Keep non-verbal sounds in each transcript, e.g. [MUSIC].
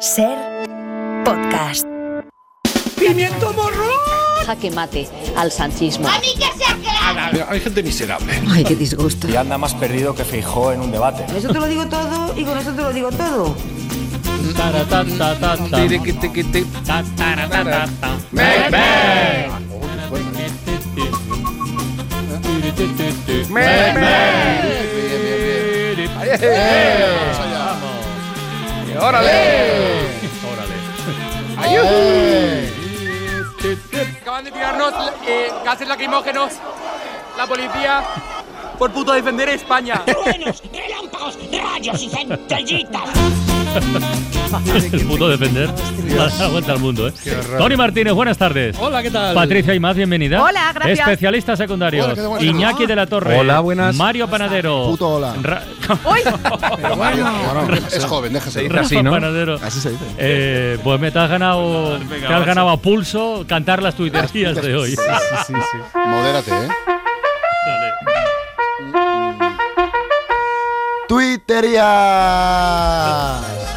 Ser podcast. ¡Pimiento morro! Jaque mate al sanchismo. Hay gente miserable. Ay, qué disgusto. Y anda más perdido que Feijó en un debate. Eso te lo digo todo y con eso te lo digo todo. [LAUGHS] Acaban de tirarnos eh, gases lacrimógenos. La policía por puto defender España. truenos, relámpagos, rayos y centellitas. [LAUGHS] [LAUGHS] El puto defender. La [LAUGHS] vuelta al mundo, ¿eh? Tony Martínez, buenas tardes. Hola, ¿qué tal? Patricia y más, bienvenida. Hola, gracias. Especialistas secundarios. Hola. Iñaki de la Torre. Hola, buenas. Mario Panadero. Puto hola. Ra- [LAUGHS] Pero bueno, es joven, déjese ir. Rafa Panadero. Así se dice. Eh, pues me te has ganado, te has ganado a pulso cantar las tuiterías de hoy. Sí, sí, sí. Modérate, ¿eh? Twittería.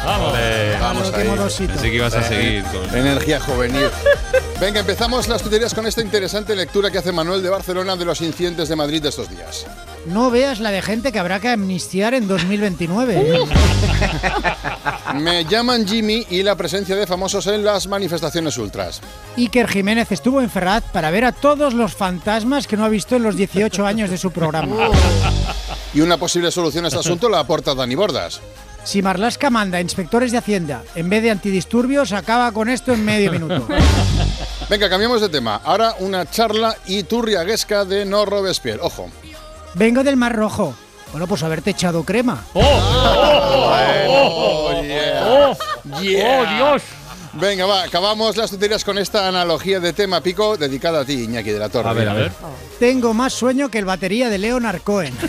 Vamos. Vamos ahí. Pensé que ibas a seguir con. Energía juvenil. Venga, empezamos las tuiterías con esta interesante lectura que hace Manuel de Barcelona de los incidentes de Madrid de estos días. No veas la de gente que habrá que amnistiar en 2029. ¿eh? [LAUGHS] Me llaman Jimmy y la presencia de famosos en las manifestaciones ultras. Iker Jiménez estuvo en Ferrat para ver a todos los fantasmas que no ha visto en los 18 años de su programa. [LAUGHS] Y una posible solución a este asunto la aporta Dani Bordas. Si Marlaska manda inspectores de Hacienda en vez de antidisturbios, acaba con esto en medio minuto. Venga, cambiamos de tema. Ahora una charla iturriaguesca de No Robespierre. Ojo. Vengo del Mar Rojo. Bueno, pues haberte echado crema. ¡Oh! ¡Oh! Oh. ¡Oh! Yeah. ¡Oh, Dios! Venga, va, acabamos las tuterías con esta analogía de tema pico dedicada a ti, Iñaki de la Torre. A ver, a ver. Tengo más sueño que el batería de Leonard Cohen. [LAUGHS]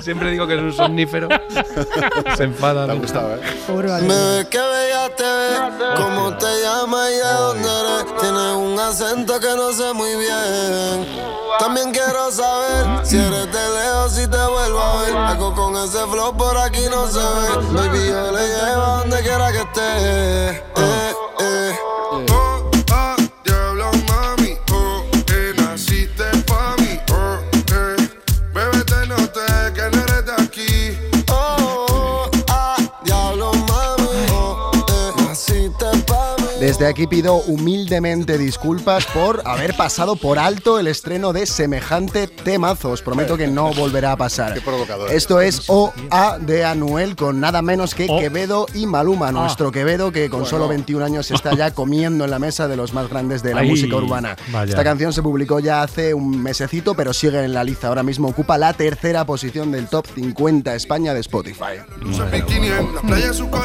Siempre digo que es un somnífero. Se enfada. Te ha gustado, ¿eh? Batería. qué bella te ves, cómo te llamas y de dónde eres. Tienes un acento que no sé muy bien. También quiero saber si eres de lejos y te vuelvo a ver. Algo con ese flow por aquí no se ve. Baby, yo le llevo donde quiera que esté. Eh, Desde aquí pido humildemente disculpas por haber pasado por alto el estreno de semejante temazo. Os prometo que no volverá a pasar. Qué provocador. Esto es OA de Anuel con nada menos que Oh. Quevedo y Maluma. Nuestro Quevedo que con solo 21 años está ya [LAUGHS] comiendo en la mesa de los más grandes de la Ay, música urbana. vaya. Esta canción se publicó ya hace un mesecito, pero sigue en la lista. Ahora mismo ocupa la tercera posición del top 50 España de Spotify.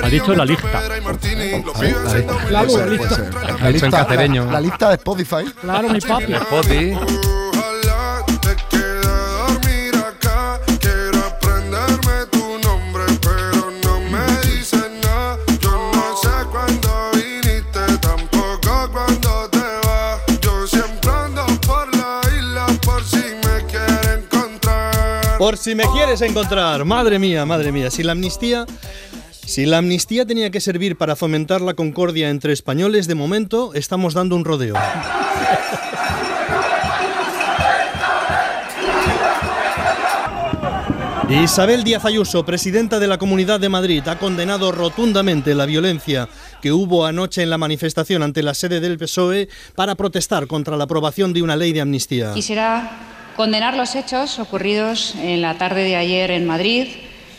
Ha dicho la lista. Claro, la lista. Dicho en cacereño. La, la lista de Spotify. Claro, mi papi. Poti. Ojalá te quede dormir acá. Quiero aprenderme tu nombre, pero no me dices nada. Yo no sé cuándo viniste, tampoco cuándo te vas. Yo siempre ando por la isla por si me quiere encontrar. Por si me quieres encontrar, madre mía, madre mía, si la amnistía si la amnistía tenía que servir para fomentar la concordia entre españoles, de momento estamos dando un rodeo. Isabel Díaz Ayuso, presidenta de la Comunidad de Madrid, ha condenado rotundamente la violencia que hubo anoche en la manifestación ante la sede del PSOE para protestar contra la aprobación de una ley de amnistía. Quisiera condenar los hechos ocurridos en la tarde de ayer en Madrid,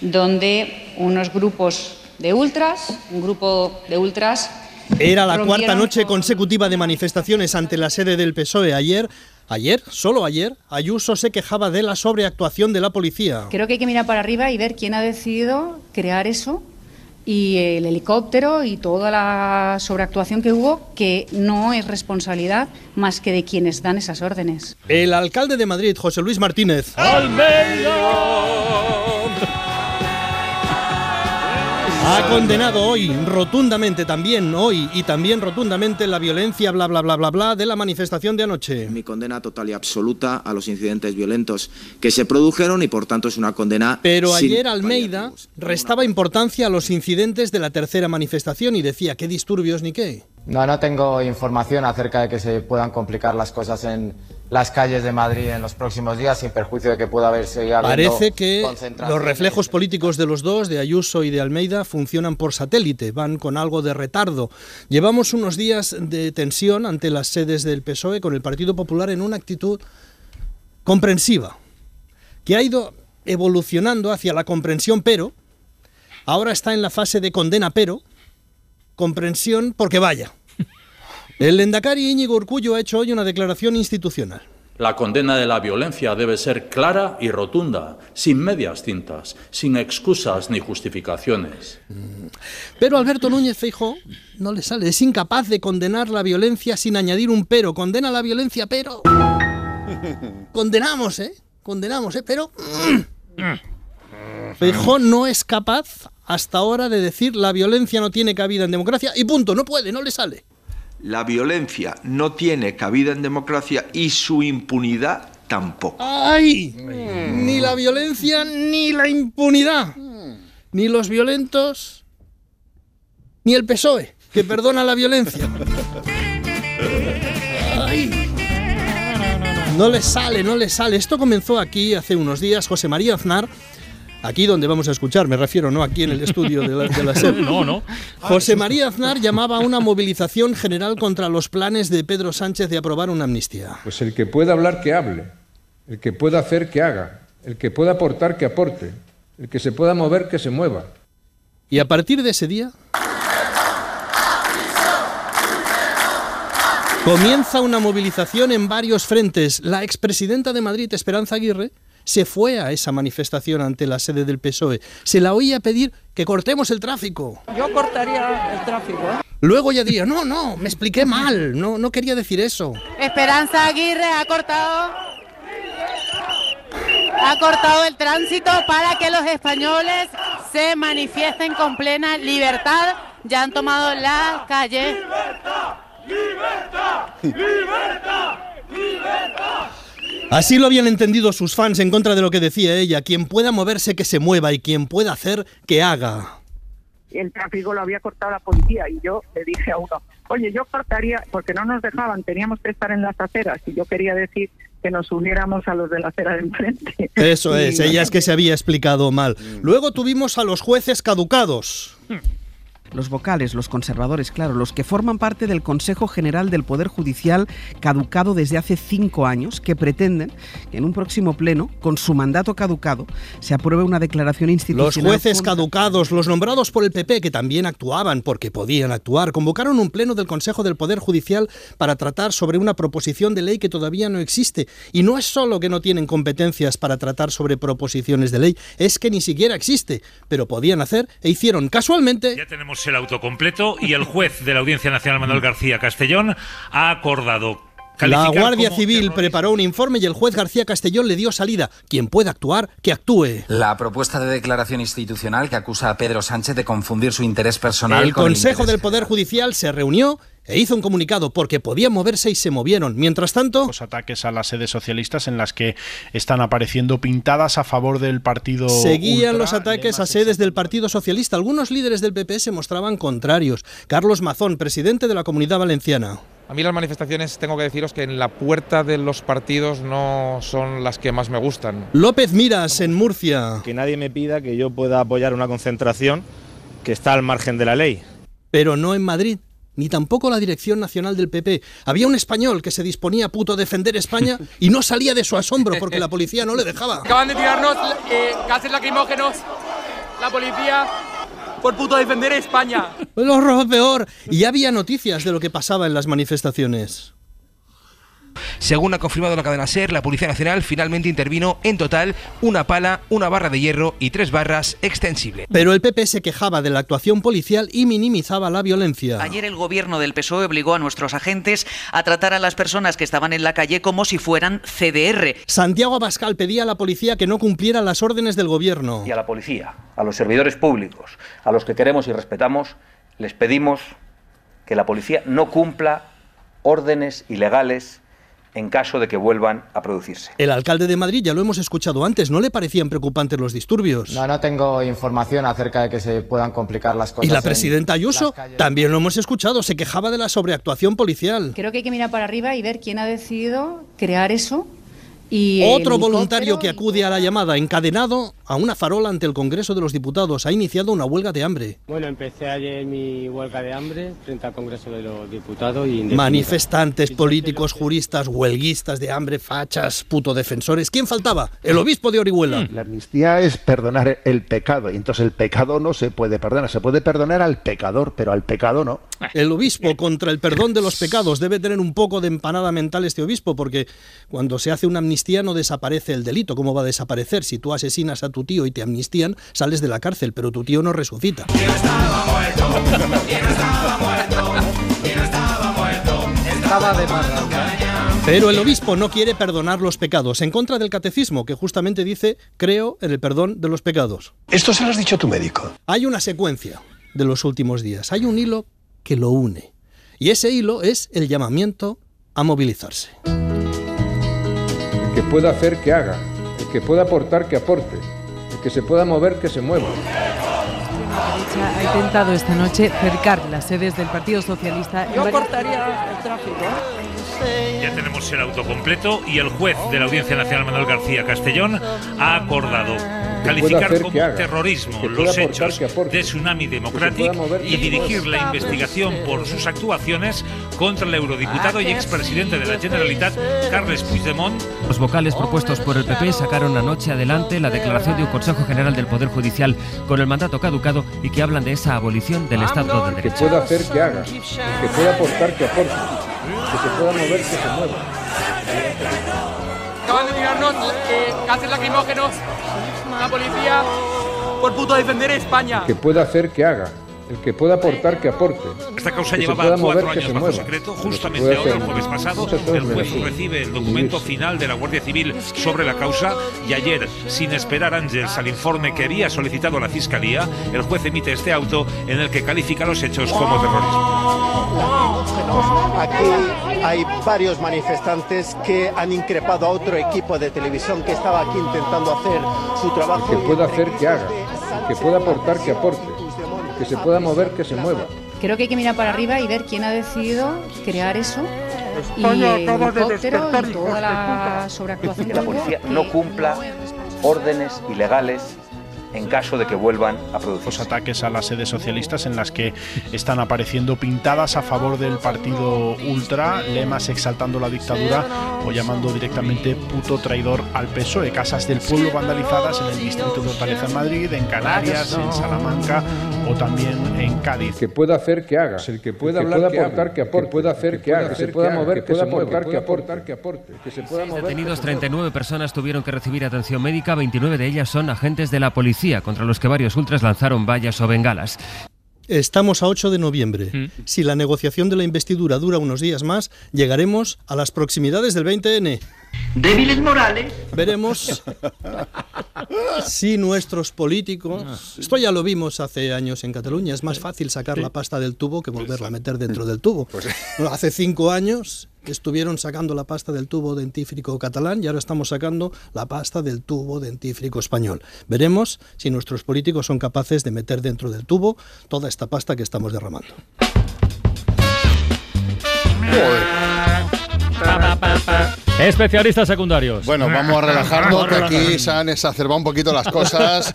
donde unos grupos de ultras, un grupo de ultras Era la cuarta noche con- consecutiva de manifestaciones ante la sede del PSOE. Ayer, ayer, solo ayer, Ayuso se quejaba de la sobreactuación de la policía. Creo que hay que mirar para arriba y ver quién ha decidido crear eso y el helicóptero y toda la sobreactuación que hubo, que no es responsabilidad más que de quienes dan esas órdenes. El alcalde de Madrid, José Luis Martínez. Ha condenado hoy rotundamente también, hoy y también rotundamente la violencia, bla, bla, bla, bla, bla, de la manifestación de anoche. Mi condena total y absoluta a los incidentes violentos que se produjeron y por tanto es una condena. Pero ayer Almeida restaba importancia a los incidentes de la tercera manifestación y decía qué disturbios ni qué. No, no tengo información acerca de que se puedan complicar las cosas en las calles de Madrid en los próximos días, sin perjuicio de que pueda haberse habiendo Parece que los reflejos políticos de los dos, de Ayuso y de Almeida, funcionan por satélite, van con algo de retardo. Llevamos unos días de tensión ante las sedes del PSOE con el Partido Popular en una actitud comprensiva, que ha ido evolucionando hacia la comprensión, pero ahora está en la fase de condena, pero comprensión porque vaya. El Lendakari Íñigo Urcullo ha hecho hoy una declaración institucional. La condena de la violencia debe ser clara y rotunda, sin medias tintas, sin excusas ni justificaciones. Pero Alberto Núñez Feijóo no le sale, es incapaz de condenar la violencia sin añadir un pero. Condena la violencia, pero [LAUGHS] condenamos, ¿eh? Condenamos, ¿eh? Pero Feijóo no es capaz hasta ahora de decir la violencia no tiene cabida en democracia y punto, no puede, no le sale. La violencia no tiene cabida en democracia y su impunidad tampoco. ¡Ay! Ni la violencia ni la impunidad. Ni los violentos ni el PSOE, que perdona la violencia. Ay. No le sale, no le sale. Esto comenzó aquí hace unos días. José María Aznar, aquí donde vamos a escuchar, me refiero, no aquí en el estudio de la, de la SER. [LAUGHS] No, no. José María Aznar llamaba a una movilización general contra los planes de Pedro Sánchez de aprobar una amnistía. Pues el que pueda hablar, que hable. El que pueda hacer, que haga. El que pueda aportar, que aporte. El que se pueda mover, que se mueva. Y a partir de ese día comienza una movilización en varios frentes. La expresidenta de Madrid, Esperanza Aguirre, se fue a esa manifestación ante la sede del PSOE. Se la oía pedir que cortemos el tráfico. Yo cortaría el tráfico. ¿eh? Luego ya diría, no, no, me expliqué mal, no, no quería decir eso. Esperanza Aguirre ha cortado ha cortado el tránsito para que los españoles se manifiesten con plena libertad. Ya han tomado las calles. ¡Libertad! ¡Libertad! ¡Libertad! Así lo habían entendido sus fans en contra de lo que decía ella. Quien pueda moverse, que se mueva y quien pueda hacer, que haga. El tráfico lo había cortado la policía y yo le dije a uno, oye, yo cortaría, porque no nos dejaban, teníamos que estar en las aceras y yo quería decir que nos uniéramos a los de la acera de enfrente. Eso [LAUGHS] es, ella es que se había explicado mal. Luego tuvimos a los jueces caducados. Los vocales, los conservadores, claro, los que forman parte del Consejo General del Poder Judicial caducado desde hace cinco años, que pretenden que en un próximo pleno, con su mandato caducado, se apruebe una declaración Los institucional. jueces contra- caducados, los nombrados por el PP, que también actuaban porque podían actuar, convocaron un pleno del Consejo del Poder Judicial para tratar sobre una proposición de ley que todavía no existe. Y no es solo que no tienen competencias para tratar sobre proposiciones de ley, es que ni siquiera existe. Pero podían hacer e hicieron casualmente Ya tenemos el autocompleto y el juez de la Audiencia Nacional Manuel García Castellón ha acordado La Guardia Civil preparó un informe y el juez García Castellón le dio salida. Quien pueda actuar, que actúe. La propuesta de declaración institucional que acusa a Pedro Sánchez de confundir su interés personal El con el Consejo interés del Poder Judicial se reunió e hizo un comunicado porque podían moverse y se movieron. Mientras tanto, Los ataques a las sedes socialistas en las que están apareciendo pintadas a favor del partido. seguían ultra. los ataques a sedes del Partido Socialista. Algunos líderes del PP se mostraban contrarios. Carlos Mazón, presidente de la Comunidad Valenciana. A mí las manifestaciones tengo que deciros que en la puerta de los partidos no son las que más me gustan. López Miras, en Murcia. Que nadie me pida que yo pueda apoyar una concentración que está al margen de la ley. Pero no en Madrid. Ni tampoco la dirección nacional del PP. Había un español que se disponía a puto defender España y no salía de su asombro porque la policía no le dejaba. Acaban de tirarnos eh, gases lacrimógenos. La policía por puto defender España. El horror peor. Y ya había noticias de lo que pasaba en las manifestaciones. Según ha confirmado la cadena SER, la Policía Nacional finalmente intervino en total una pala, una barra de hierro y tres barras extensibles. Pero el PP se quejaba de la actuación policial y minimizaba la violencia. Ayer el gobierno del PSOE obligó a nuestros agentes a tratar a las personas que estaban en la calle como si fueran CDR. Santiago Abascal pedía a la policía que no cumpliera las órdenes del gobierno. Y a la policía, a los servidores públicos, a los que queremos y respetamos, les pedimos que la policía no cumpla órdenes ilegales en caso de que vuelvan a producirse. El alcalde de Madrid, ya lo hemos escuchado antes, ¿no le parecían preocupantes los disturbios? No, no tengo información acerca de que se puedan complicar las cosas. Y la en presidenta Ayuso también lo hemos escuchado, se quejaba de la sobreactuación policial. Creo que hay que mirar para arriba y ver quién ha decidido crear eso. Y Otro voluntario que acude a la llamada, encadenado a una farola ante el Congreso de los Diputados, ha iniciado una huelga de hambre. Bueno, empecé ayer mi huelga de hambre frente al Congreso de los Diputados y... Manifestantes, políticos, juristas, huelguistas de hambre, fachas, puto defensores. ¿Quién faltaba? El obispo de Orihuela. La amnistía es perdonar el pecado, y entonces el pecado no se puede perdonar. Se puede perdonar al pecador, pero al pecado no. El obispo contra el perdón de los pecados debe tener un poco de empanada mental este obispo, porque cuando se hace una amnistía no desaparece el delito. ¿Cómo va a desaparecer? Si tú asesinas a tu tío y te amnistían, sales de la cárcel, pero tu tío no resucita. Estaba de parranda. Pero el obispo no quiere perdonar los pecados, en contra del catecismo, que justamente dice, creo en el perdón de los pecados. Esto se lo has dicho a tu médico. Hay una secuencia de los últimos días, hay un hilo que lo une. Y ese hilo es el llamamiento a movilizarse. El que pueda hacer, que haga. El que pueda aportar, que aporte. El que se pueda mover, que se mueva. La derecha ha intentado esta noche cercar las sedes del Partido Socialista. Yo cortaría el tráfico. Ya tenemos el auto completo y el juez de la Audiencia Nacional Manuel García Castellón ha acordado calificar como terrorismo los hechos de Tsunami Democratic y dirigir la investigación por sus actuaciones contra el eurodiputado y expresidente de la Generalitat, Carles Puigdemont, Los vocales propuestos por el PP sacaron anoche adelante la declaración de un Consejo General del Poder Judicial con el mandato caducado y que hablan de esa abolición del Estado de El que Derecho. pueda hacer, que haga. Que pueda aportar, que aporte. Que se pueda mover, que se mueva. Acaban de tirarnos eh, gases lacrimógenos la policía por puto defender España. Que pueda hacer, que haga. El que pueda aportar, que aporte. Esta causa Que llevaba cuatro mover, años bajo mueva. secreto. Justamente ahora, el jueves pasado, el juez recibe el documento final de la Guardia Civil sobre la causa y ayer, sin esperar Ángels al informe que había solicitado la Fiscalía, el juez emite este auto en el que califica los hechos como terrorismo. Aquí hay varios manifestantes que han increpado a otro equipo de televisión que estaba aquí intentando hacer su trabajo. El que pueda hacer, que haga. El que pueda aportar, que aporte. Que se pueda mover, que se mueva. Creo que hay que mirar para arriba y ver quién ha decidido crear eso. Y el helicóptero y toda la sobreactuación Que la policía no cumpla órdenes ilegales en caso de que vuelvan a producirse. Los ataques a las sedes socialistas en las que están apareciendo pintadas a favor del partido ultra, lemas exaltando la dictadura o llamando directamente puto traidor al PSOE. Casas del pueblo vandalizadas en el distrito de Hortaleza en Madrid, en Canarias, en Salamanca o también en Cádiz. Que pueda hacer, que haga. El que pueda hablar, que aportar, que aporte. Que pueda hacer, que haga. Que se pueda mover, que se. Que aportar, que aporte. Que se pueda mover. Detenidos 39 personas tuvieron que recibir atención médica, 29 de ellas son agentes de la policía, contra los que varios ultras lanzaron vallas o bengalas. Estamos a 8 de noviembre. Si la negociación de la investidura dura unos días más, llegaremos a las proximidades del 20N. Débiles morales. Veremos si nuestros políticos... Esto ya lo vimos hace años en Cataluña. Es más fácil sacar la pasta del tubo que volverla a meter dentro del tubo. Hace cinco años estuvieron sacando la pasta del tubo dentífrico catalán y ahora estamos sacando la pasta del tubo dentífrico español. Veremos si nuestros políticos son capaces de meter dentro del tubo toda esta pasta que estamos derramando. Especialistas secundarios. Bueno, vamos a relajarnos, que aquí se han exacerbado un poquito las cosas.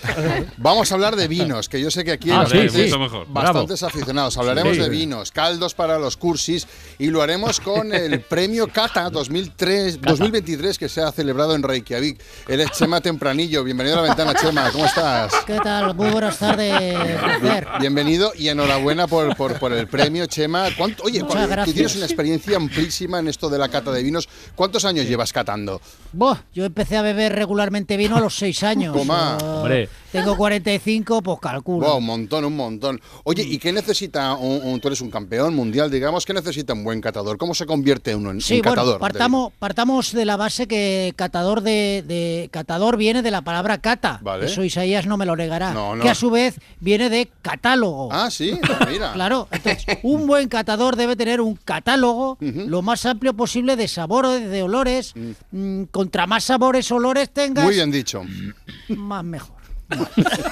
Vamos a hablar de vinos, que yo sé que aquí Ah, hay sí, bastantes. Bravo. aficionados. Hablaremos Sí. de vinos, caldos para los cursis y lo haremos con el [LAUGHS] premio Cata 2003, 2023 que se ha celebrado en Reykjavik. Él es Chema Tempranillo. Bienvenido a la ventana, Chema. ¿Cómo estás? ¿Qué tal? Muy buenas tardes. Bienvenido y enhorabuena por, por, por el premio, Chema. ¿Cuánto- oye, tú tienes una experiencia amplísima en esto de la cata de vinos. ¿Cuántos años llevas catando? Buah, yo empecé a beber regularmente vino a los seis años. [LAUGHS] Toma. Hombre. Tengo 45, pues calculo. Wow, un montón, un montón. Oye, ¿y qué necesita un, un- tú eres un campeón mundial, digamos, qué necesita un buen catador? ¿Cómo se convierte uno en, Sí, en bueno, catador? de partamos, partamos de la base que catador de, de- catador viene de la palabra cata. Vale. Eso Isaías no me lo negará. No, no. Que a su vez viene de catálogo. Ah, sí, [LAUGHS] mira. Claro, entonces un buen catador debe tener un catálogo lo más amplio posible de sabores, de olores. Mm, Contra más sabores, olores tengas, Muy bien dicho. más mejor.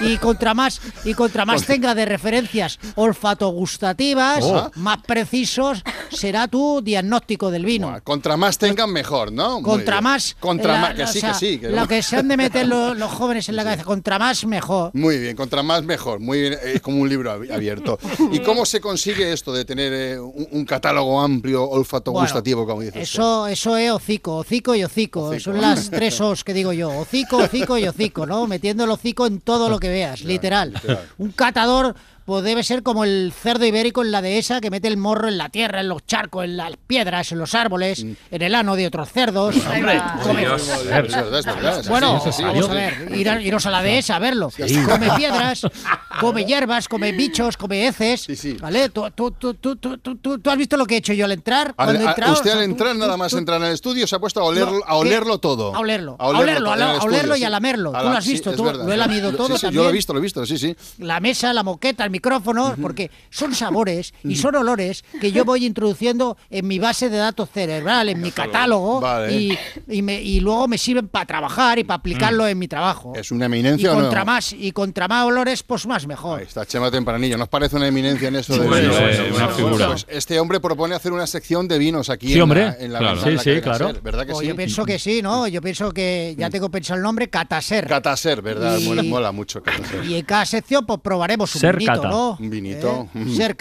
Y contra más y contra más tenga de referencias olfato gustativas, Oh. más precisos será tu diagnóstico del vino. Contra más tengan, mejor, ¿no? Contra más Contra más, que o sí, sea, que sí. que- lo que se han de meter lo- los jóvenes en la cabeza, contra más mejor. Muy bien, contra más mejor. Muy bien, es como un libro abi- abierto. [LAUGHS] ¿Y cómo se consigue esto de tener eh, un, un catálogo amplio, olfato Bueno, gustativo, como dices? tú? Eso, eso es hocico, hocico y hocico. Son las tres os que digo yo. Hocico, hocico y hocico, ¿no? Metiendo el hocico en todo lo que veas, literal. literal. Un catador pues debe ser como el cerdo ibérico en la dehesa que mete el morro en la tierra, en los charcos, en las piedras, en los árboles, Mm. en el ano de otros cerdos. Hombre, Come- Dios. Es verdad, es verdad, es Bueno, vamos a ver, ir a- iros a la dehesa a verlo. Sí. Come piedras, [LAUGHS] come hierbas, come bichos, come heces. ¿Vale? ¿Tú, tú, tú, tú, tú, tú- tú- tú has visto lo que he hecho yo al entrar? Al- Cuando he a- entrado, usted o sea, al tú- entrar, nada más tú- entrar al estudio, se ha puesto a, oler, No, a olerlo todo. A olerlo, A olerlo, a, en el a olerlo y a sí. lamerlo. Tú lo has sí, visto, tú lo he lamido Sí, todo sí, Yo también. lo he visto, lo he visto, sí, sí. La mesa, la moqueta, el micrófono, porque son sabores y son olores que yo voy introduciendo en mi base de datos cerebral, en mi catálogo, Vale. y, y me- y luego me sirven para trabajar y para aplicarlo en mi trabajo. ¿Es una Y eminencia o no? contra más y contra más olores, pues más mejor. Está Chema Tempranillo, ¿nos parece una eminencia en esto de Bueno, vinos? bueno, una figura. Pues este hombre propone hacer una sección de vinos aquí Sí, en hombre. la, en la Claro. Sí, sí, claro. SER, ¿verdad que Pues sí? Yo pienso que sí, ¿no? Yo pienso que ya tengo pensado el nombre, Cataser. Cataser, ¿verdad? Y- Mola, mola mucho Cataser. Y en cada sección pues probaremos un Ser vinito. ¿No? Un vinito. ¿Eh? Ser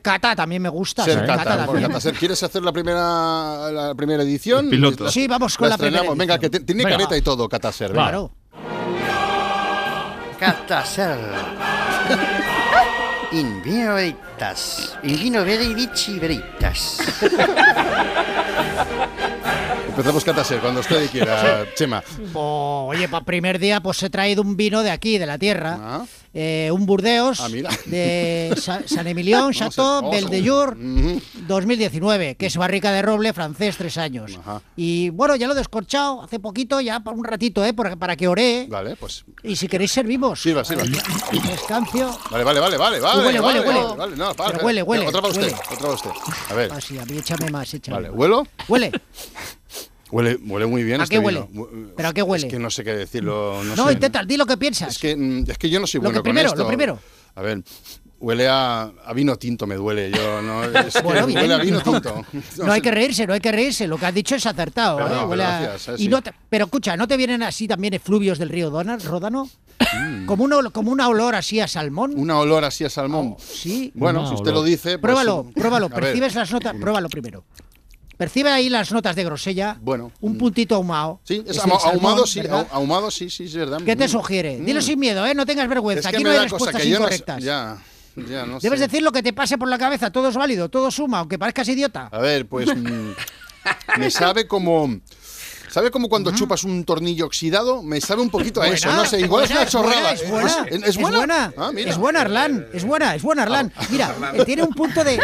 cata también me gusta. Ser. Cataser. ¿Quieres hacer la primera, la primera edición? Piloto. Sí, vamos con la primera estrenamos. Venga, que tiene Venga. careta y todo, Cataser. Claro. Cataser. [LAUGHS] In vino veritas. In vino veritas. [LAUGHS] Empezamos Cataser, cuando usted quiera, Chema. Oh, oye, para primer día pues he traído un vino de aquí, de la tierra. Eh, un Burdeos Ah, de Sa- San Emilión, [LAUGHS] Chateau, Belle de Jour, 2019, que es barrica de roble francés, tres años. Y bueno, ya lo he descorchado hace poquito, ya para un ratito, ¿eh? Para, para que ore. Vale, pues. Y si queréis servimos. Sirva, sirva. Escancio. Vale, vale, vale, vale, vale. Huele, vale, huele, huele. vale, no, para, Pero huele, huele, Otra para usted, huele. otra para usted. A ver. Así, a mí échame más, échame Vale, más. ¿huelo? Huele. [LAUGHS] Huele, huele muy bien. ¿A este qué vino. huele? ¿Pero a qué huele? Es que no sé qué decirlo. No, No, sé. intenta, di lo que piensas. Es que, mm, es que yo no soy Lo bueno que primero, con lo esto. primero. A ver, huele a, a vino tinto, me duele. Yo no, es que [LAUGHS] Bueno, bien, huele a vino no, tinto. [LAUGHS] No hay que reírse, no hay que reírse. Lo que has dicho es acertado. Perdón, ¿eh? Huele a- gracias, eh, y sí. no te- pero escucha, ¿no te vienen así también efluvios del río Dona- Ródano? Mm. Como, una, como una olor así a salmón. Una olor así a salmón. sí. Bueno, Una si usted olor. lo dice. pues, Pruébalo, pruébalo. a ver. Percibes las notas. Pruébalo primero. Percibe ahí las notas de grosella. Bueno. Un puntito ahumado. Sí, es salmón, ahumado, sí, ¿verdad? ahu- ahumado, sí, sí, es verdad. ¿Qué te Mm. sugiere? Dilo Mm. sin miedo, ¿eh? No tengas vergüenza. Es que Aquí no hay respuestas que yo no incorrectas. ya, ya, no Debes sé. decir lo que te pase por la cabeza. Todo es válido, todo suma, aunque parezcas idiota. A ver, pues mm, me sabe como... ¿Sabe como cuando chupas un tornillo oxidado? Me sabe un poquito a eso, Buena, no sé, igual es buena, una chorrada. Es buena, es buena. ¿Es buena? Ah, mira. Es buena, Arlan. Es buena, es buena, Arlan. Mira, eh, tiene un punto de.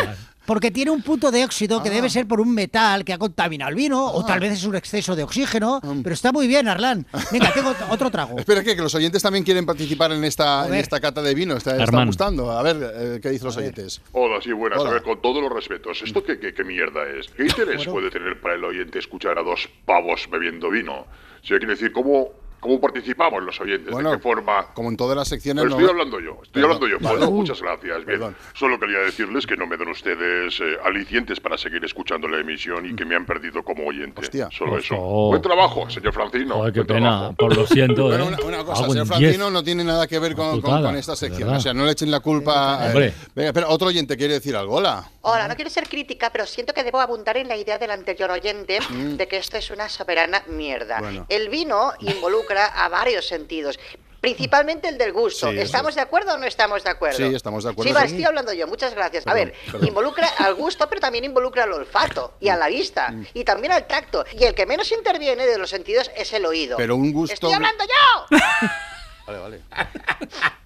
Porque tiene un punto de óxido que debe ser por un metal que ha contaminado el vino, o tal vez es un exceso de oxígeno, pero está muy bien, Arlan. Venga, [LAUGHS] tengo ot- otro trago. Espera, que, que los oyentes también quieren participar en esta, en esta cata de vino. Está, está gustando. A ver, eh, ¿qué dicen los oyentes? Hola, sí, buenas. Hola. A ver, con todos los respetos, ¿esto qué, qué, qué mierda es? ¿Qué interés puede tener para el oyente escuchar a dos pavos bebiendo vino? Si hay que decir, ¿cómo ¿Cómo participamos los oyentes? Bueno, ¿De qué forma? Como en todas las secciones. Pero no- estoy hablando yo, estoy Perdón. hablando yo. Vale. Bueno, muchas gracias. Bien, Perdón. solo quería decirles que no me den ustedes eh, alicientes para seguir escuchando la emisión y que me han perdido como oyente. Solo eso. Oh. Buen trabajo, señor Francino. Joder, qué Buen pena. trabajo. Pues lo siento, Bueno, ¿eh? una, una cosa, Hago señor Francino 10. no tiene nada que ver con, con- Putada, con esta sección. O sea, no le echen la culpa. a- Hombre. venga, espera, otro oyente quiere decir algo. Hola. Hola, no quiero ser crítica, pero siento que debo abundar en la idea del anterior oyente de que esto es una soberana mierda. Bueno. El vino [LAUGHS] involucra a varios sentidos. Principalmente el del gusto. Sí, ¿Estamos de acuerdo o no estamos de acuerdo? Sí, estamos de acuerdo. Sí, va, estoy hablando yo. Muchas gracias. a ver, perdón. involucra al gusto, pero también involucra al olfato y a la vista y también al tacto. Y el que menos interviene de los sentidos es el oído. Pero un gusto. ¡Estoy hablando yo! [LAUGHS] Vale, vale. [LAUGHS]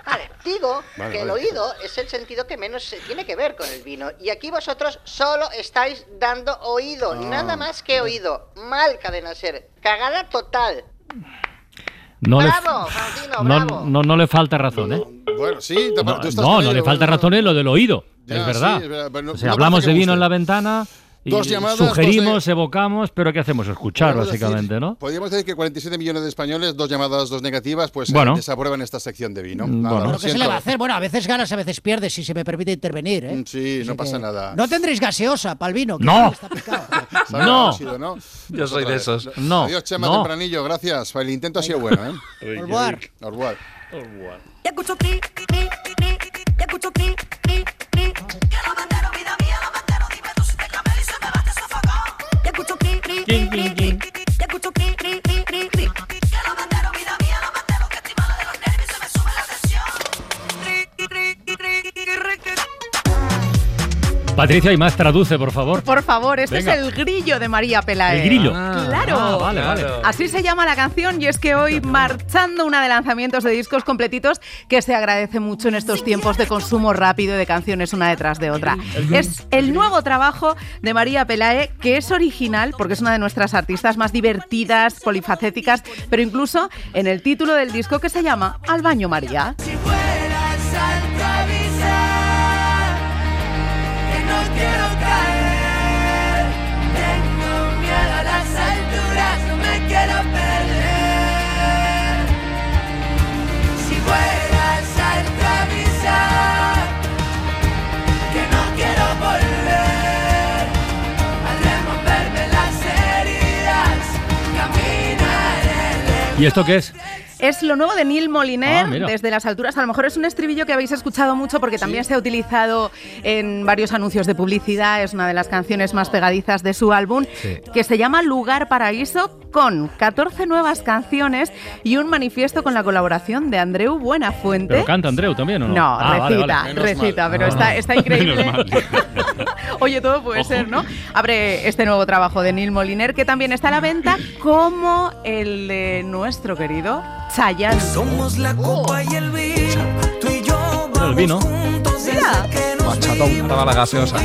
Vale, digo Vale, que el vale. oído es el sentido que menos se tiene que ver con el vino. Y aquí vosotros solo estáis dando oído, Ah. nada más que oído. Mal, cadena ser. Cagada total. No le, bravo, Francino, no, bravo. no, no le falta razón, ¿eh? Bueno, sí, te- No, tú estás no, no le falta razón en lo del oído. Ya, es verdad. sí, es verdad, pero no- o sea, no hablamos de vino en guste. la ventana Dos llamadas, dos sugerimos, evocamos, pero ¿qué hacemos? Escuchar, Podríamos decir- básicamente, ¿no? Podríamos decir que 47 millones de españoles, dos llamadas, dos negativas, pues eh, Bueno. desaprueban esta sección de vino. Mm, Nada, bueno. lo ¿Pero qué se le va a hacer? Bueno, a veces ganas, a veces pierdes, si se me permite intervenir, ¿eh? Sí, no Así pasa que- nau No tendréis gaseosa para el vino. que No. está [LAUGHS] No. sido, ¿no? Yo soy de esos. No, Adiós, Chema no. Tempranillo, gracias. El intento ha sido bueno, ¿eh? Au revoir. Au revoir. Ya escucho cling, cling, cling. Patricia, y más traduce, por favor. Por favor, este Venga. es el grillo de María Pelae. El grillo. claro. Ah, vale, vale. Así se llama la canción y es que hoy marchando una de lanzamientos de discos completitos que se agradece mucho en estos tiempos de consumo rápido de canciones una detrás de otra. Es el nuevo trabajo de María Pelae que es original porque es una de nuestras artistas más divertidas, polifacéticas, pero incluso en el título del disco que se llama Al baño María. Si fueras ¿Y esto qué es? Es lo nuevo de Neil Moliner, Ah, desde las alturas. A lo mejor es un estribillo que habéis escuchado mucho porque también se ha utilizado en varios anuncios de publicidad. Es una de las canciones más pegadizas de su álbum, Sí. que se llama Lugar Paraíso, con 14 nuevas canciones y un manifiesto con la colaboración de Andreu Buenafuente. ¿Pero canta Andreu también o no? No, Ah, vale, recita, vale. recita, pero Ah, está, está increíble. mal. [LAUGHS] Oye, todo puede ser, ¿no? Abre este nuevo trabajo de Neil Moliner, que también está a la venta, como el de nuestro querido Chayanne. Somos la copa y el vino, tú y yo El vino. juntos nos Machatón. Estaba la gaseosa.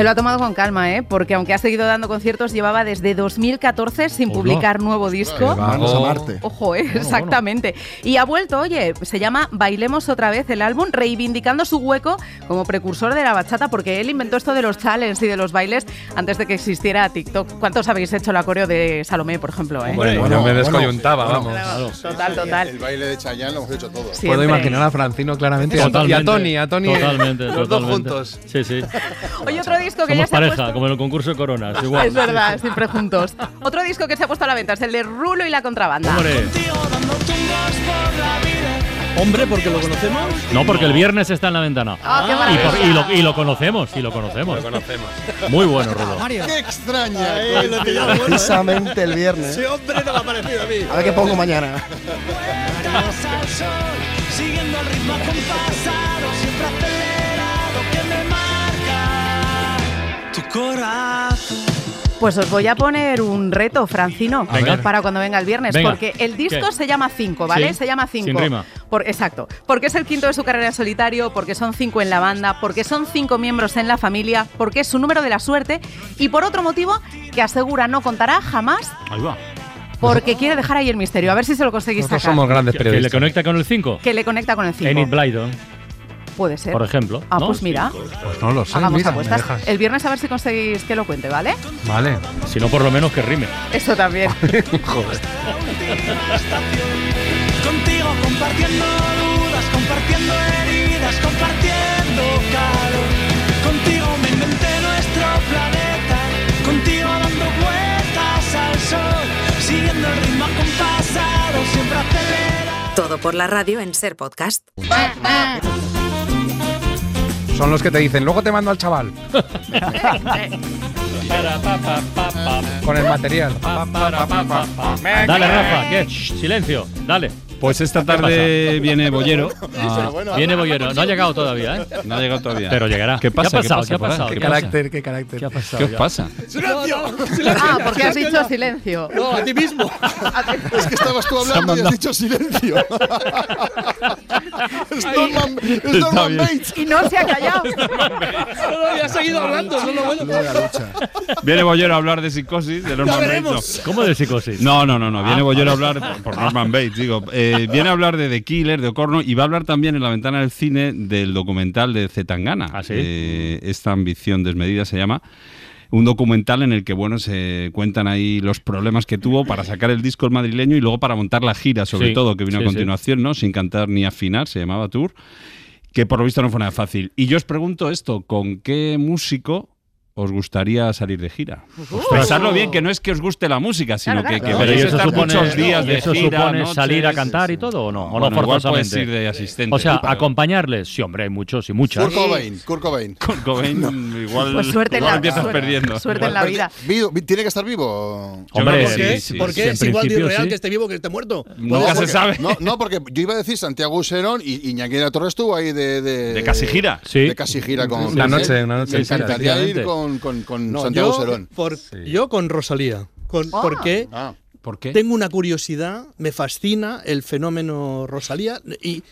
Se lo ha tomado con calma, ¿eh? Porque aunque ha seguido dando conciertos, llevaba desde 2014 sin publicar nuevo disco. Manos a Marte. Ojo, ¿eh? exactamente. Y ha vuelto, oye, se llama Bailemos otra vez el álbum, reivindicando su hueco como precursor de la bachata, porque él inventó esto de los challenges y de los bailes antes de que existiera TikTok. ¿Cuántos habéis hecho la coreo de Salomé, por ejemplo? ¿eh? Bueno, yo me descoyuntaba, vamos. Total, total. El, baile de Chayanne lo hemos hecho todos. Siempre. Puedo imaginar a Francino claramente y a- y a Totalmente. Tony, a Tony. Totalmente, los dos totalmente. juntos. Sí, sí. [LAUGHS] Oye, otro disco que ya Somos se ha pareja, puesto... como en el concurso de coronas. Igual. Es verdad, siempre juntos. Otro disco que se ha puesto a la venta es el de Rulo y la contrabanda. Hombre. Hombre, porque lo conocemos. No, porque el viernes está en la ventana. Ah, qué y, por- y lo, y lo conocemos, y lo conocemos. Lo conocemos. Muy bueno, Rulo. Mario. ¡Qué extraña! Lo he pillado, bueno, ¿eh? Precisamente el viernes. Ese hombre no me ha parecido a mí. A ver qué pongo mañana. [LAUGHS] Siguiendo el ritmo Pues os voy a poner un reto, Francino, Venga. para cuando venga el viernes, Venga. porque el disco ¿Qué? se llama 5, ¿vale? Sí, Se llama 5. sin rima. Por, exacto. Porque es el quinto de su carrera en solitario, porque son cinco en la banda, porque son cinco miembros en la familia, porque es su número de la suerte y por otro motivo que asegura no contará jamás Ahí va. porque quiere dejar ahí el misterio. A ver si se lo conseguís Nosotros sacar. somos grandes periodistas. ¿Que le conecta con el 5? Que le conecta con el 5. Puede ser. por ejemplo. Ah, ¿no? pues mira. Pues no lo sé, Hagamos mira, me apuestas. dejas. El viernes a ver si conseguís que lo cuente, ¿vale? Vale. Si no, por lo menos que rime. Eso también. [LAUGHS] Joder. Contigo compartiendo dudas, compartiendo heridas, compartiendo calor. Contigo me inventé nuestro planeta, contigo dando vueltas al sol, siguiendo el ritmo acompasado, siempre acelera. Todo por la radio en Ser Podcast. Son los que te dicen, luego te mando al chaval. [LAUGHS] Con el material. Dale, Rafa, ¿qué? Shh, silencio, dale. Pues esta ¿Qué tarde viene Bollero. [LAUGHS] Ah, Viene Bollero, no ha llegado todavía, ¿eh? No ha llegado todavía. Pero llegará. ¿Qué pasa? ¿Qué ha pasado? ¿Qué ha pasado? Qué carácter, qué carácter. ¿Qué ha pasado? ¿Qué os pasa? ¡Silencio! Ah, porque has dicho silencio. No, a ti mismo. [LAUGHS] Es que estabas tú hablando y has dicho silencio. es Norman, es Está Norman bien. Bates. Y no se ha callado. [LAUGHS] No, no, ya ha seguido hablando. Viene Bollero a hablar de psicosis, de Norman Bates. ¿Cómo de psicosis? No, no, no, no. Viene Ah. Bollero a hablar por, por Norman Bates, digo. Eh, viene a hablar de The Killer, de Ocorno, y va a hablar también en la ventana del cine del documental de Zetangana. ¿Ah, sí? Eh, esta ambición desmedida se llama. Un documental en el que, bueno, se cuentan ahí los problemas que tuvo para sacar el disco el madrileño y luego para montar la gira, sobre Sí, todo, que vino sí, a continuación, ¿no? Sin cantar ni afinar, se llamaba Tour. Que por lo visto no fue nada fácil. Y yo os pregunto esto: ¿con qué músico os gustaría salir de gira? Pensadlo bien, que no es que os guste la música, sino Claro, que, claro. que Pero ¿y vais a eso estar supone, muchos días de eso gira, supone noches. salir a cantar y todo o no? ¿O Bueno, no forzosamente? ir de asistente. O sea, acompañarles. Sí, hombre, hay muchos y muchas. Kurt Cobain, Kurt Cobain. Kurt Cobain, igual, Pues suerte en igual la- empiezas suerte- perdiendo. suerte en la vida. ¿Tiene que estar vivo? Hombre, ¿Por qué? sí, sí, ¿Por qué? en Es igual de principio irreal sí. que esté vivo que esté muerto. Nunca se sabe. No, no, porque yo iba a decir Santiago Userón y Iñaki de la Torre estuvo ahí de... De, casi gira. Sí. De casi gira con... Una noche, una noche Me encantaría ir efectivamente. Con, con, con No, Santiago yo, Userón. por- yo con Rosalía. Con, Ah. Porque Ah. ¿Por qué? tengo una curiosidad, me fascina el fenómeno Rosalía y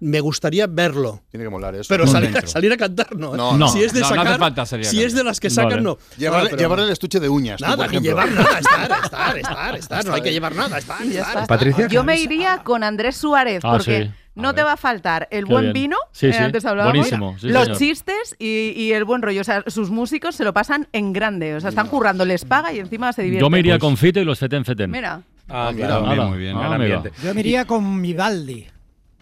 me gustaría verlo. Tiene que molar eso. Pero salir, salir a cantar no. No, no. Si es de No, no hace sacar, falta salir a si es de las que sacan Vale. no. Llevarle, pero- llevarle el estuche de uñas. Nada, ejemplo. llevar nada, estar, estar, estar, estar. No hay que llevar nada, estar, Ya estar. Patricia. Yo me iría con Andrés Suárez Ah, porque sí. No te va a faltar el Qué buen bien. vino, Sí, eh, sí. antes hablábamos, Buenísimo, sí, los señor. chistes y, y el buen rollo. O sea, sus músicos se lo pasan en grande. O sea, están currando, les paga y encima se divierten. Yo me iría con Fito y los Feten Feten. Mira. Ah, mira, claro. También Hala. muy bien. Ah, mira. ambiente. Yo me iría con Vivaldi.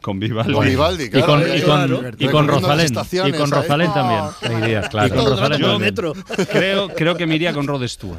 Con Vivaldi. Con Vivaldi, Y claro. con, y con, claro. y con Rosalén. Y con. Rosalén también. Claro. Y con Rosalén. Creo, creo que me iría con Rod Stewart.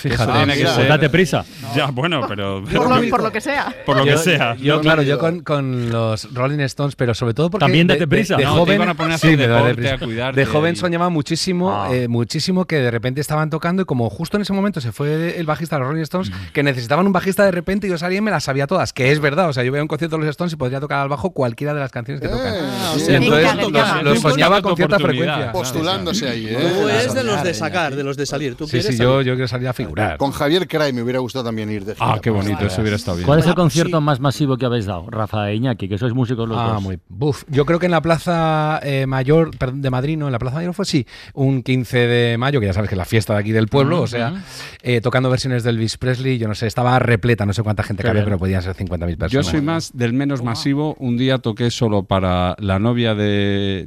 Fíjate. Tiene que ser- Date prisa. [LAUGHS] Ya, bueno, pero. [LAUGHS] Por lo, [LAUGHS] por lo que sea. por lo Yo- que sea. Yo, claro, yo con, con los Rolling Stones, pero sobre todo porque. También de- date de- prisa. De, No, te joven. iban a poner a sí, hacer me daba deporte, prisa. a cuidarte De joven y- soñaba muchísimo, Ah. eh, muchísimo que de repente estaban tocando y como justo en ese momento se fue el bajista de los Rolling Stones, que necesitaban un bajista de repente y yo salía y me las sabía todas, que es verdad. O sea, yo veía un concierto de los Stones y podría tocar al bajo cualquiera de las canciones que tocan. Ah, Y sí. entonces Venga, los, venga. los Siempre soñaba una con cierta oportunidad. frecuencia. Postulándose ahí, ¿eh? Tú es de los de ¿eh? sacar, de los de salir. ¿Tú Sí, quieres sí, salir? yo, yo quiero salir a Con Javier Cray me hubiera gustado también ir de gira. Ah, qué bonito, eso hubiera estado bien. ¿Cuál es el Bueno, concierto sí. más masivo que habéis dado? Rafa e Iñaki, que sois músicos los Ah, dos. muy. Buf. Yo creo que en la Plaza eh, Mayor, perdón, de Madrid, no, en la Plaza Mayor fue sí, un 15 de mayo, que ya sabes que es la fiesta de aquí del pueblo, o sea, eh, tocando versiones de Elvis Presley, yo no sé, estaba repleta, no sé cuánta gente cabía, pero podían ser 50.000 Yo personas. soy más del menos masivo. Un día toqué solo para la novia de,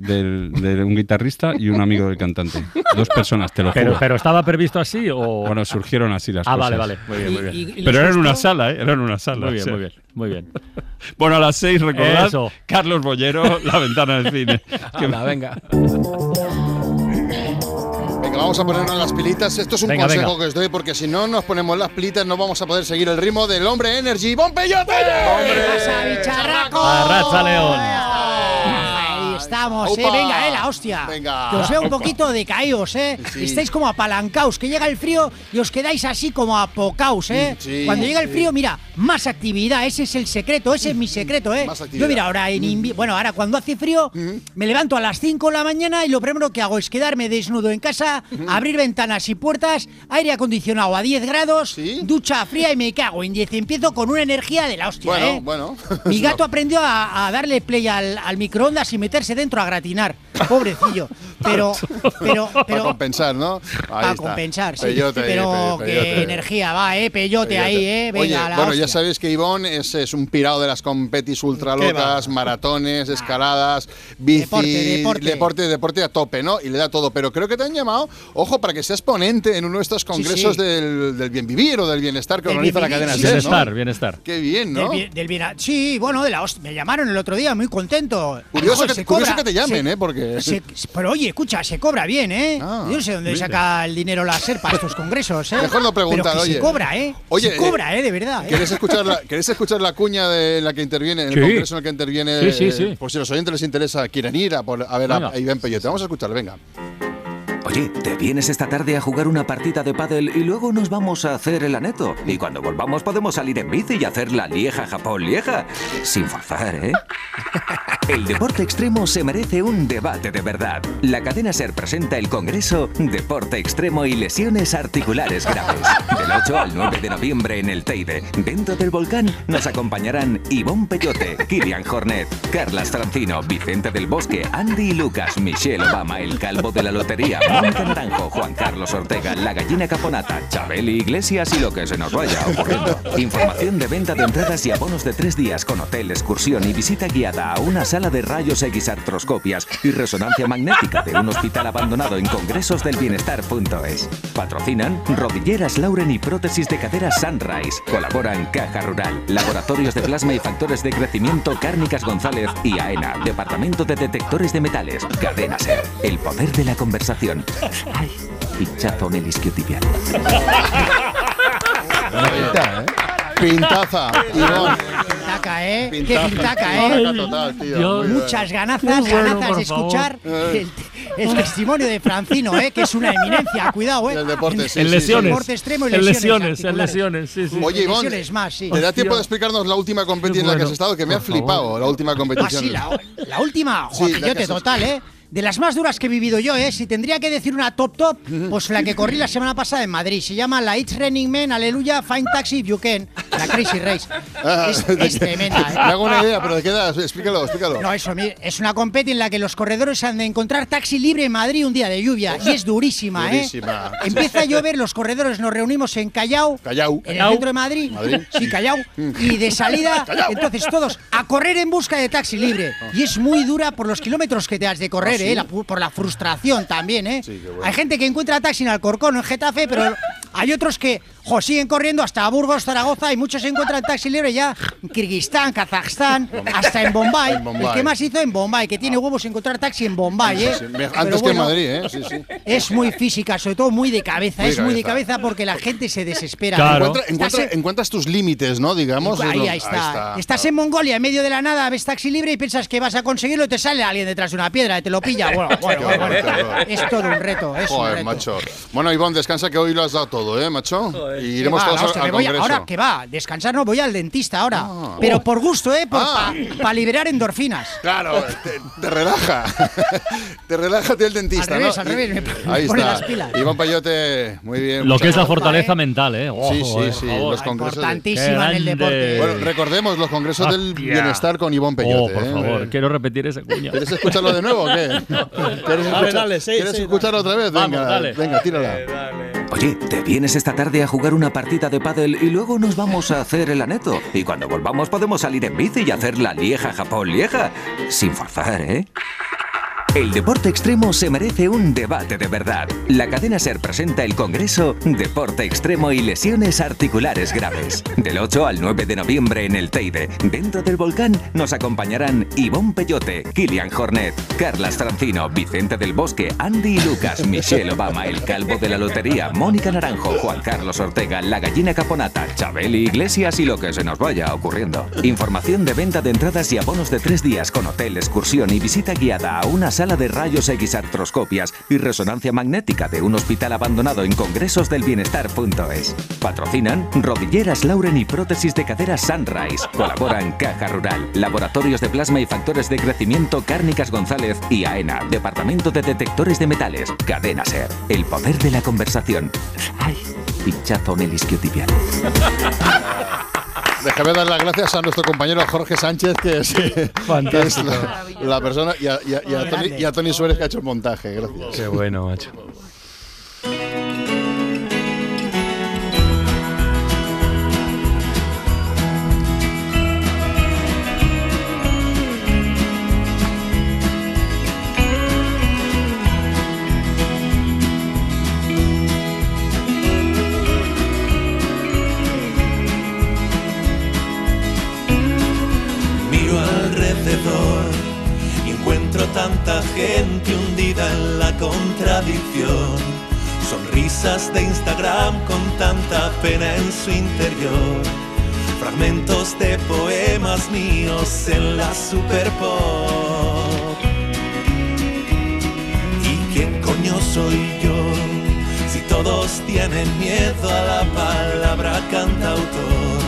un guitarrista y un amigo del cantante. Dos personas, te lo Pero, juro. pero estaba previsto así o. Bueno, surgieron así las ah, cosas. vale, vale. Muy bien, muy bien. Y- y- Pero era en una sala, ¿eh? Era en una sala. Muy bien, o sea. muy bien, muy bien. [LAUGHS] Bueno, a las seis, recordad, Eso. Carlos Bollero, La Ventana del Cine. [LAUGHS] Que- Anda, venga. Venga, vamos a ponernos las pilitas. Esto es un Venga, consejo venga. que os doy porque si no nos ponemos las pilitas no vamos a poder seguir el ritmo del hombre Energy. ¡Bon Peyote! ¡Pasa, bicharraco! Arracha León. Estamos, ¡Aupa! eh. Venga, eh, la hostia. Venga. Que os veo un poquito decaídos, eh. Sí. Estáis como apalancaos, que llega el frío y os quedáis así como apocaos, eh. Sí, Cuando llega el frío, mira, más actividad, ese es el secreto, ese es mi secreto, eh. Más actividad. Yo mira, ahora en invi- bueno, ahora cuando hace frío, me levanto a las 5 de la mañana y lo primero que hago es quedarme desnudo en casa, abrir ventanas y puertas, aire acondicionado a 10 grados, ducha fría y me cago en 10. Empiezo con una energía de la hostia, Bueno, eh. bueno. [LAUGHS] Mi gato aprendió a, a darle play al, al microondas y meterse dentro a gratinar. [LAUGHS] Pobrecillo. [LAUGHS] Pero, pero, Para pero. compensar, ¿no? Para compensar, sí. Peyote pero pe- qué peyote. energía va, eh. Peyote, Peyote. ahí, eh. Venga, Oye, la bueno, ya sabéis que Ivonne es, es un pirado de las competis ultra ¿Qué locas, maratones, escaladas, bici, Deporte, deporte. deporte, deporte a tope, ¿no? Y le da todo. Pero creo que te han llamado, ojo, para que seas ponente en uno de estos congresos sí. Del, del bien vivir o del bienestar que Del organiza la cadena SER, sí, ¿no? Bienestar, bienestar. Qué bien, Del, ¿no? bien- del bien- sí, bueno, de la host- me llamaron el otro día muy contento. Curioso, que, se curioso cobra- que te llamen, se- ¿eh? Porque... [LAUGHS] se- pero oye, escucha, se cobra bien, ¿eh? Ah, Yo no sé dónde mire. saca el dinero la SER para estos congresos, ¿eh? Mejor no preguntar, Pero que oye. se cobra, ¿eh? Oye, se cobra, ¿eh? De verdad. ¿eh? ¿Queréis escuchar, la, ¿Queréis escuchar la cuña de la que interviene, en el Sí. congreso en el que interviene? Sí, sí, eh, sí. Por si a los oyentes les interesa, quieren ir a, por- a ver a, Venga. a Iván Peyote. Vamos a escucharle, venga. Oye, ¿te vienes esta tarde a jugar una partida de pádel y luego nos vamos a hacer el aneto? Y cuando volvamos podemos salir en bici y hacer la Lieja Japón Lieja. Sin forzar, ¿eh? [LAUGHS] El deporte extremo se merece un debate de verdad. La cadena SER presenta el Congreso Deporte Extremo y Lesiones Articulares Graves. Del 8 al 9 de noviembre en el Teide. Dentro del volcán nos acompañarán Ivonne Peyote, Kilian Jornet, Carlas Francino, Vicente del Bosque, Andy y Lucas, Michelle Obama, el calvo de la lotería, Juan Carlos Ortega, la gallina caponata, Chabeli Iglesias y lo que se nos vaya ocurriendo. Información de venta de entradas y abonos de tres días con hotel, excursión y visita guiada a una sala de rayos X artroscopias y resonancia magnética de un hospital abandonado en congresosdelbienestar.es. Patrocinan Rodilleras Lauren y prótesis de cadera Sunrise. Colaboran Caja Rural, Laboratorios de Plasma y Factores de Crecimiento Cárnicas González y AENA, Departamento de Detectores de Metales. Cadena Ser, el poder de la conversación. Ay, [LAUGHS] pinchazo en el isquiotibial. ¿eh? Pintaza, Ivonne. Pintaca, ¿eh? Qué Pintaca, ¿eh? pintaca total, tío. Muchas ganazas, bueno, ganazas de escuchar el, el testimonio de Francino, ¿eh? Que es una eminencia, cuidado, ¿eh? El deporte, sí, En sí, lesiones. Deporte extremo y En lesiones. lesiones, en lesiones, sí, sí. Oye, Ivonne, Lesiones más, sí. ¿te da tiempo de explicarnos la última competición en la que has estado? Que me ha favor. flipado, la última Ah, competición. sí, la, la última, Sí, la Peyote, has- total, ¿eh? De las más duras que he vivido yo, ¿eh? Si tendría que decir una top top, pues la que corrí la semana pasada en Madrid. Se llama la It's Running Man, Aleluya, Fine Taxi If You Can. La Crazy Race. Ah, Es, tremenda, ¿eh? Me hago una idea, pero ¿de qué edad? Explícalo, explícalo. No, eso, es una competi en la que los corredores han de encontrar taxi libre en Madrid un día de lluvia. Y es durísima, ¿eh? Durísima. Empieza a llover, los corredores nos reunimos en Callao, Callao. en el centro de Madrid. Madrid. Sí, Callao. Y de salida, [LAUGHS] Callao. entonces todos a correr en busca de taxi libre. Y es muy dura por los kilómetros que te has de correr, ¿Ah, sí? ¿eh? La por la frustración también, ¿eh? Sí, qué bueno. Hay gente que encuentra taxi en Alcorcón o en Getafe, pero [LAUGHS] hay otros que jo, siguen corriendo hasta Burgos, Zaragoza y muchos encuentran taxi libre ya en Kirguistán, Kazajstán, hasta en Bombay. En Bombay. El que más hizo en Bombay, que tiene huevos encontrar taxi en Bombay, ¿eh? Sí, Antes que en bueno, Madrid, ¿eh? Sí, sí. Es muy física, sobre todo muy de cabeza. Muy es muy de cabeza. porque la gente se desespera. Claro. Encuentra- en- encuentras tus límites, ¿no? Digamos. Ahí, está. Estás en Mongolia, en medio de la nada, ves taxi libre y piensas que vas a conseguirlo y te sale alguien detrás de una piedra y te lo pilla. Bueno, [LAUGHS] bueno, bueno, horror. Es todo un reto, es un Joder, reto. macho. Bueno, Ivonne, descansa que hoy lo has dado todo, ¿eh, macho? Y iremos va, todos hostia, al me voy congreso. ahora que va, descansar no, voy al dentista ahora. Pero por gusto, ¿eh? Ah. Para liberar endorfinas. Claro, te, te relaja. [LAUGHS] te relaja el dentista, Al revés, ¿no? al revés, me Ahí pone está. las pilas. Iván Payote, muy bien. Lo que es la fortaleza mental, ¿eh? Ojo, Sí, eh, sí, por sí, favor. los congresos. de- Importantísima en el deporte. Bueno, recordemos los congresos del Hostia. bienestar con Iván Oh, Peyote. por ¿eh? favor, quiero repetir esa cuña. ¿Quieres escucharlo de nuevo o qué? [LAUGHS] ¿Quieres, Dale, dale, sí, ¿quieres sí, escucharlo otra vez? Vamos, Venga, dale. venga, tírala. Oye, ¿te vienes esta tarde a jugar una partida de pádel y luego nos vamos a hacer el aneto? Y cuando volvamos podemos salir en bici y hacer la Lieja Japón Lieja. Sin forzar, ¿eh? El deporte extremo se merece un debate de verdad. La cadena Ser presenta el Congreso Deporte Extremo y Lesiones Articulares Graves. Del 8 al 9 de noviembre en el Teide. Dentro del volcán nos acompañarán Ivonne Peyote, Kilian Hornet, Carlas Francino, Vicente del Bosque, Andy y Lucas, Michelle Obama, el Calvo de la Lotería, Mónica Naranjo, Juan Carlos Ortega, La Gallina Caponata, Chabeli Iglesias y lo que se nos vaya ocurriendo. Información de venta de entradas y abonos de tres días con hotel, excursión y visita guiada a una sala de rayos X artroscopias y resonancia magnética de un hospital abandonado en congresosdelbienestar.es. Patrocinan Rodilleras Lauren y prótesis de cadera Sunrise. Colaboran Caja Rural, Laboratorios de Plasma y Factores de Crecimiento Cárnicas González y AENA, Departamento de Detectores de Metales. Cadena Ser, el poder de la conversación. Ay, pinchazo en el isquiotibial. Déjame dar las gracias a nuestro compañero Jorge Sánchez, que es, que es la, la persona, y a, y a- y a Tony, y a Tony Suárez que ha hecho el montaje. Gracias. Qué bueno, macho. Gente hundida en la contradicción. Sonrisas de Instagram con tanta pena en su interior. Fragmentos de poemas míos en la super pop. ¿Y quién coño soy yo? Si todos tienen miedo a la palabra cantautor.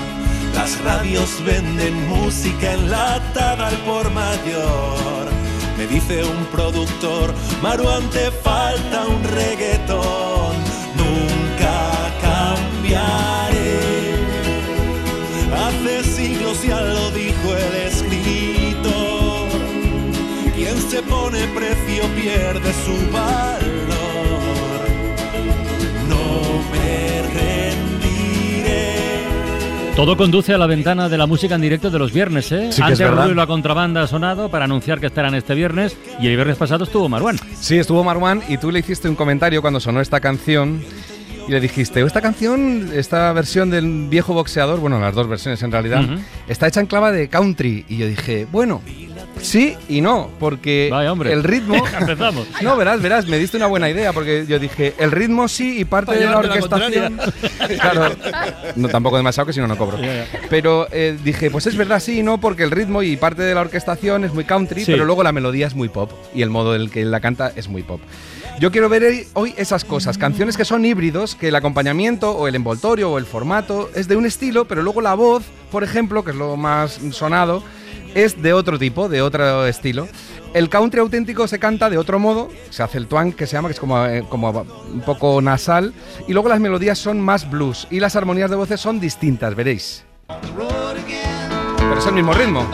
Las radios venden música enlatada al por mayor. Me dice un productor, Maruán te falta un reggaetón. Nunca cambiaré. Hace siglos ya lo dijo el escritor. Quien se pone precio pierde su valor. Todo conduce a la ventana de la música en directo de los viernes, ¿eh? Sí Antes la contrabanda ha sonado para anunciar que estarán este viernes y el viernes pasado estuvo Marwan. Sí, estuvo Marwan y tú le hiciste un comentario cuando sonó esta canción y le dijiste, esta canción, esta versión del viejo boxeador, bueno, las dos versiones en realidad, está hecha en clave de country. Y yo dije, bueno, sí y no, porque hombre. el ritmo... [LAUGHS] Empezamos. No, verás, verás, me diste una buena idea, porque yo dije, el ritmo sí y parte de la llevarte la orquestación... [LAUGHS] claro, no tampoco demasiado, que si no, no cobro. Pero eh, dije, pues es verdad, sí y no, porque el ritmo y parte de la orquestación es muy country, Sí. pero luego la melodía es muy pop y el modo en el que la canta es muy pop. Yo quiero ver hoy esas cosas, canciones que son híbridos, que el acompañamiento o el envoltorio o el formato es de un estilo, pero luego la voz, por ejemplo, que es lo más sonado, es de otro tipo, de otro estilo. El country auténtico se canta de otro modo, se hace el twang que se llama, que es como, eh, como un poco nasal, y luego las melodías son más blues y las armonías de voces son distintas, veréis. Pero es el mismo ritmo.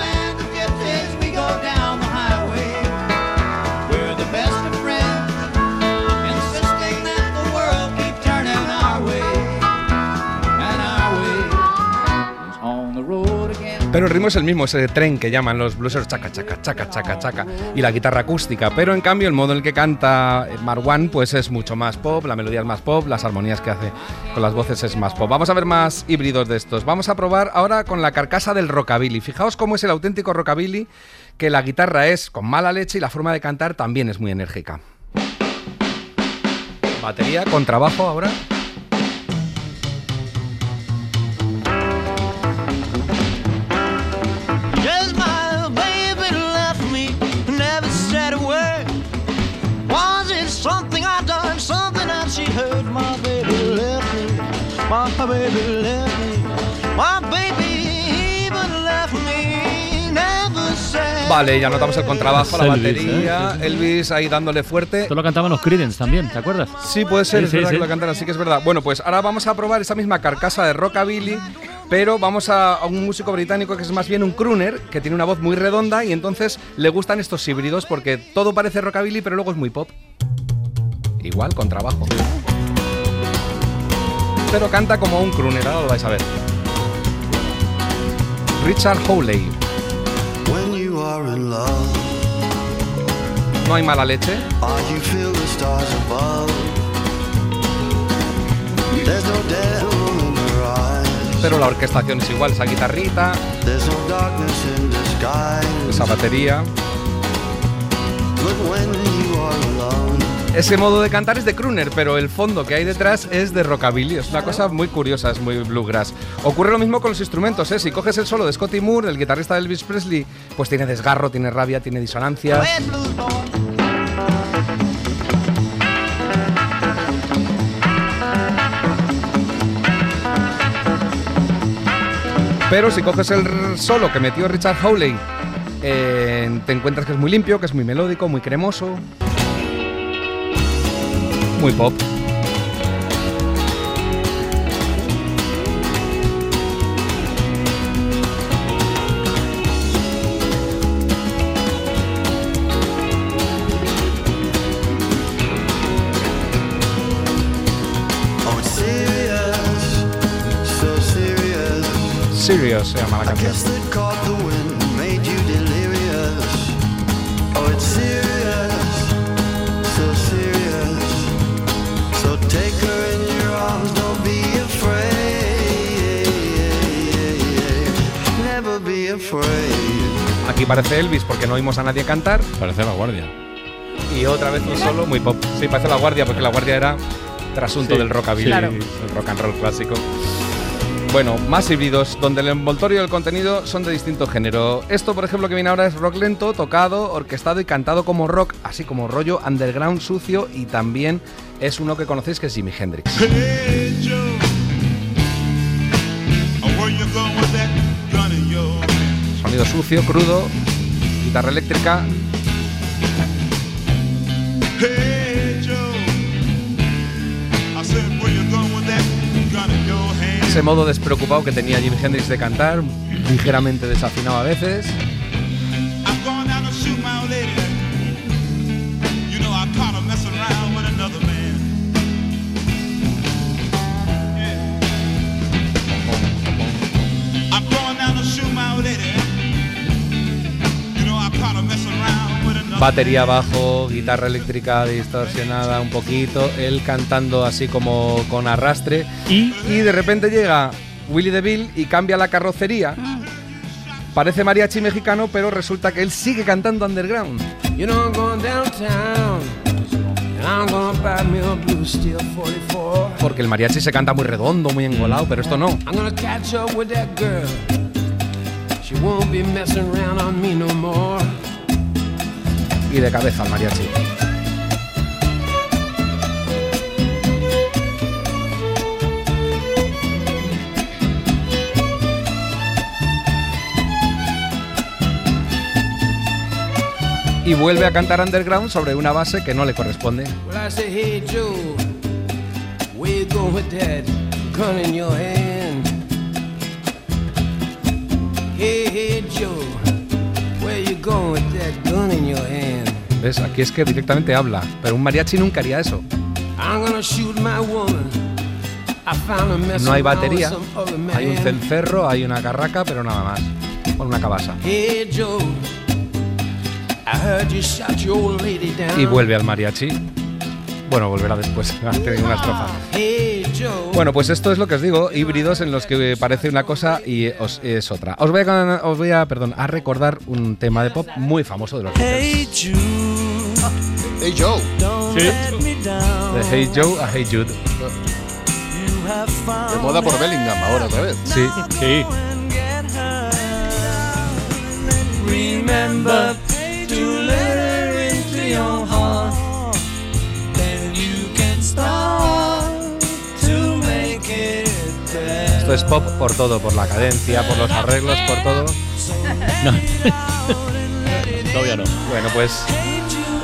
Pero el ritmo es el mismo, ese tren que llaman los bluesers chaca, chaca, chaca, chaca, chaca, y la guitarra acústica. Pero en cambio, el modo en el que canta Marwan, pues es mucho más pop, la melodía es más pop, las armonías que hace con las voces es más pop. Vamos a ver más híbridos de estos. Vamos a probar ahora con la carcasa del rockabilly. Fijaos cómo es el auténtico rockabilly, que la guitarra es con mala leche y la forma de cantar también es muy enérgica. Batería con trabajo ahora. My baby left me, my baby even left me, never said. Vale, ya notamos el contrabajo, la Elvis, batería, ¿eh? Elvis ahí dándole fuerte. Esto lo cantaban los Creedence también, ¿te acuerdas? Sí, puede ser, Sí, es sí, verdad sí. que lo cantan así que es verdad. Bueno, pues ahora vamos a probar esa misma carcasa de rockabilly, pero vamos a, a un músico británico que es más bien un crooner, que tiene una voz muy redonda y entonces le gustan estos híbridos porque todo parece rockabilly, pero luego es muy pop. Igual, con trabajo. Pero canta como un crooner, ahora lo vais a ver. Richard Howley. When you are in love, no hay mala leche. Pero la orquestación es igual, esa guitarrita, esa batería. Ese modo de cantar es de crooner, pero el fondo que hay detrás es de rockabilly. Es una cosa muy curiosa, es muy bluegrass. Ocurre lo mismo con los instrumentos, ¿eh? Si coges el solo de Scotty Moore, el guitarrista de Elvis Presley, pues tiene desgarro, tiene rabia, tiene disonancias. Pero si coges el solo que metió Richard Hawley, eh, te encuentras que es muy limpio, que es muy melódico, muy cremoso. Muy pop. oh, it's serious, so serious. Serious se llama la I canción. Aquí parece Elvis porque no oímos a nadie cantar. Parece la guardia. Y otra vez un solo muy pop. Sí, parece la guardia porque la guardia era trasunto Sí, del rockabilly, claro. el rock and roll clásico. Bueno, más híbridos, donde el envoltorio y el contenido son de distinto género. Esto, por ejemplo, que viene ahora es rock lento, tocado, orquestado y cantado como rock, así como rollo underground sucio y también es uno que conocéis que es Jimi Hendrix. Sucio, crudo, guitarra eléctrica. Ese modo despreocupado que tenía Jimi Hendrix de cantar, ligeramente desafinado a veces. Batería bajo, guitarra eléctrica distorsionada un poquito, él cantando así como con arrastre. Y, de repente llega Willy DeVille y cambia la carrocería. Parece mariachi mexicano, pero resulta que él sigue cantando underground. You know I'm going downtown. And I'm gonna buy me a blue steel 44. Porque el mariachi se canta muy redondo, muy engolado, pero esto no. I'm Y de cabeza al mariachi. Y vuelve a cantar underground sobre una base que no le corresponde. ¿Ves? Aquí es que directamente habla, pero un mariachi nunca haría eso. No hay batería, hay un cencerro, hay una carraca, pero nada más. Con una down. Y vuelve al mariachi. Bueno, volverá después, [LAUGHS] ha tenido una estrofa. Hey Joe. Bueno, pues esto es lo que os digo, híbridos en los que parece una cosa y os- es otra. Os voy a, os voy a, perdón, a recordar un tema de pop muy famoso de los Beatles. Hey Joe. Sí. De Hey Joe a Hey Jude. De moda por Bellingham ahora otra vez. Sí. Sí. Remember to let her into your heart. Esto es pop por todo, por la cadencia, por los arreglos, por todo. [LAUGHS] No. [LAUGHS] Todavía no. Bueno, pues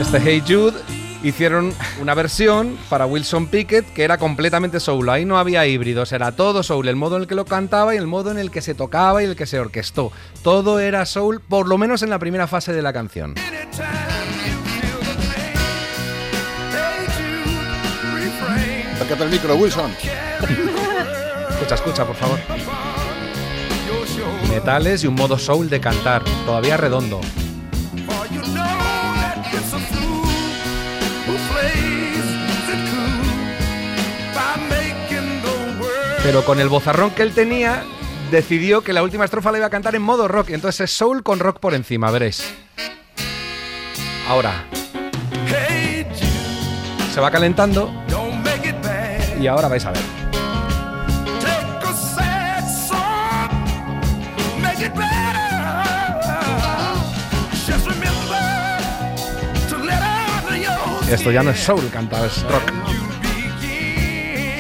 este Hey Jude hicieron una versión para Wilson Pickett que era completamente soul. Ahí no había híbridos, era todo soul. El modo en el que lo cantaba y el modo en el que se tocaba y el que se orquestó. Todo era soul, por lo menos en la primera fase de la canción. Acércate el micro, Wilson. [LAUGHS] Escucha, escucha, por favor. Metales y un modo soul de cantar, todavía redondo. Pero con el bozarrón que él tenía, decidió que la última estrofa la iba a cantar en modo rock. Entonces es soul con rock por encima, veréis. Ahora. Se va calentando. Y ahora vais a ver. Esto ya no es soul cantado, es rock.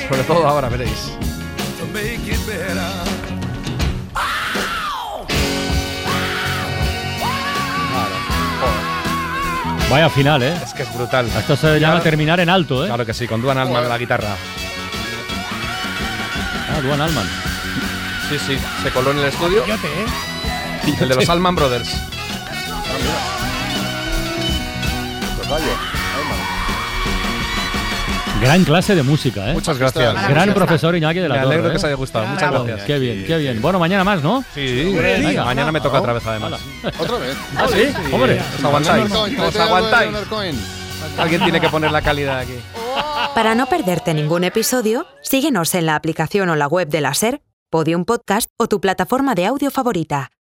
Sobre todo ahora, veréis. Vaya final, ¿eh? Es que es brutal. Esto se llama terminar en alto, ¿eh? Claro que sí, con Duan Alman de la guitarra. Ah, Duan Alman. Sí, sí, se coló en el estudio. ¿eh? El de los Alman Brothers. Gran clase de música, ¿eh? Muchas gracias. Gran profesor Iñaki de la Me Torre, alegro ¿eh? que os haya gustado. Muchas gracias. Qué bien, qué bien. Bueno, mañana más, ¿no? Sí, Venga. mañana me toca otra vez además. [LAUGHS] ¿Otra vez? ¿Ah, sí? Hombre. Os aguantáis. Os aguantáis. Alguien tiene que poner la calidad aquí. Para no perderte ningún episodio, síguenos en la aplicación o la web de la SER, Podium Podcast o tu plataforma de audio favorita.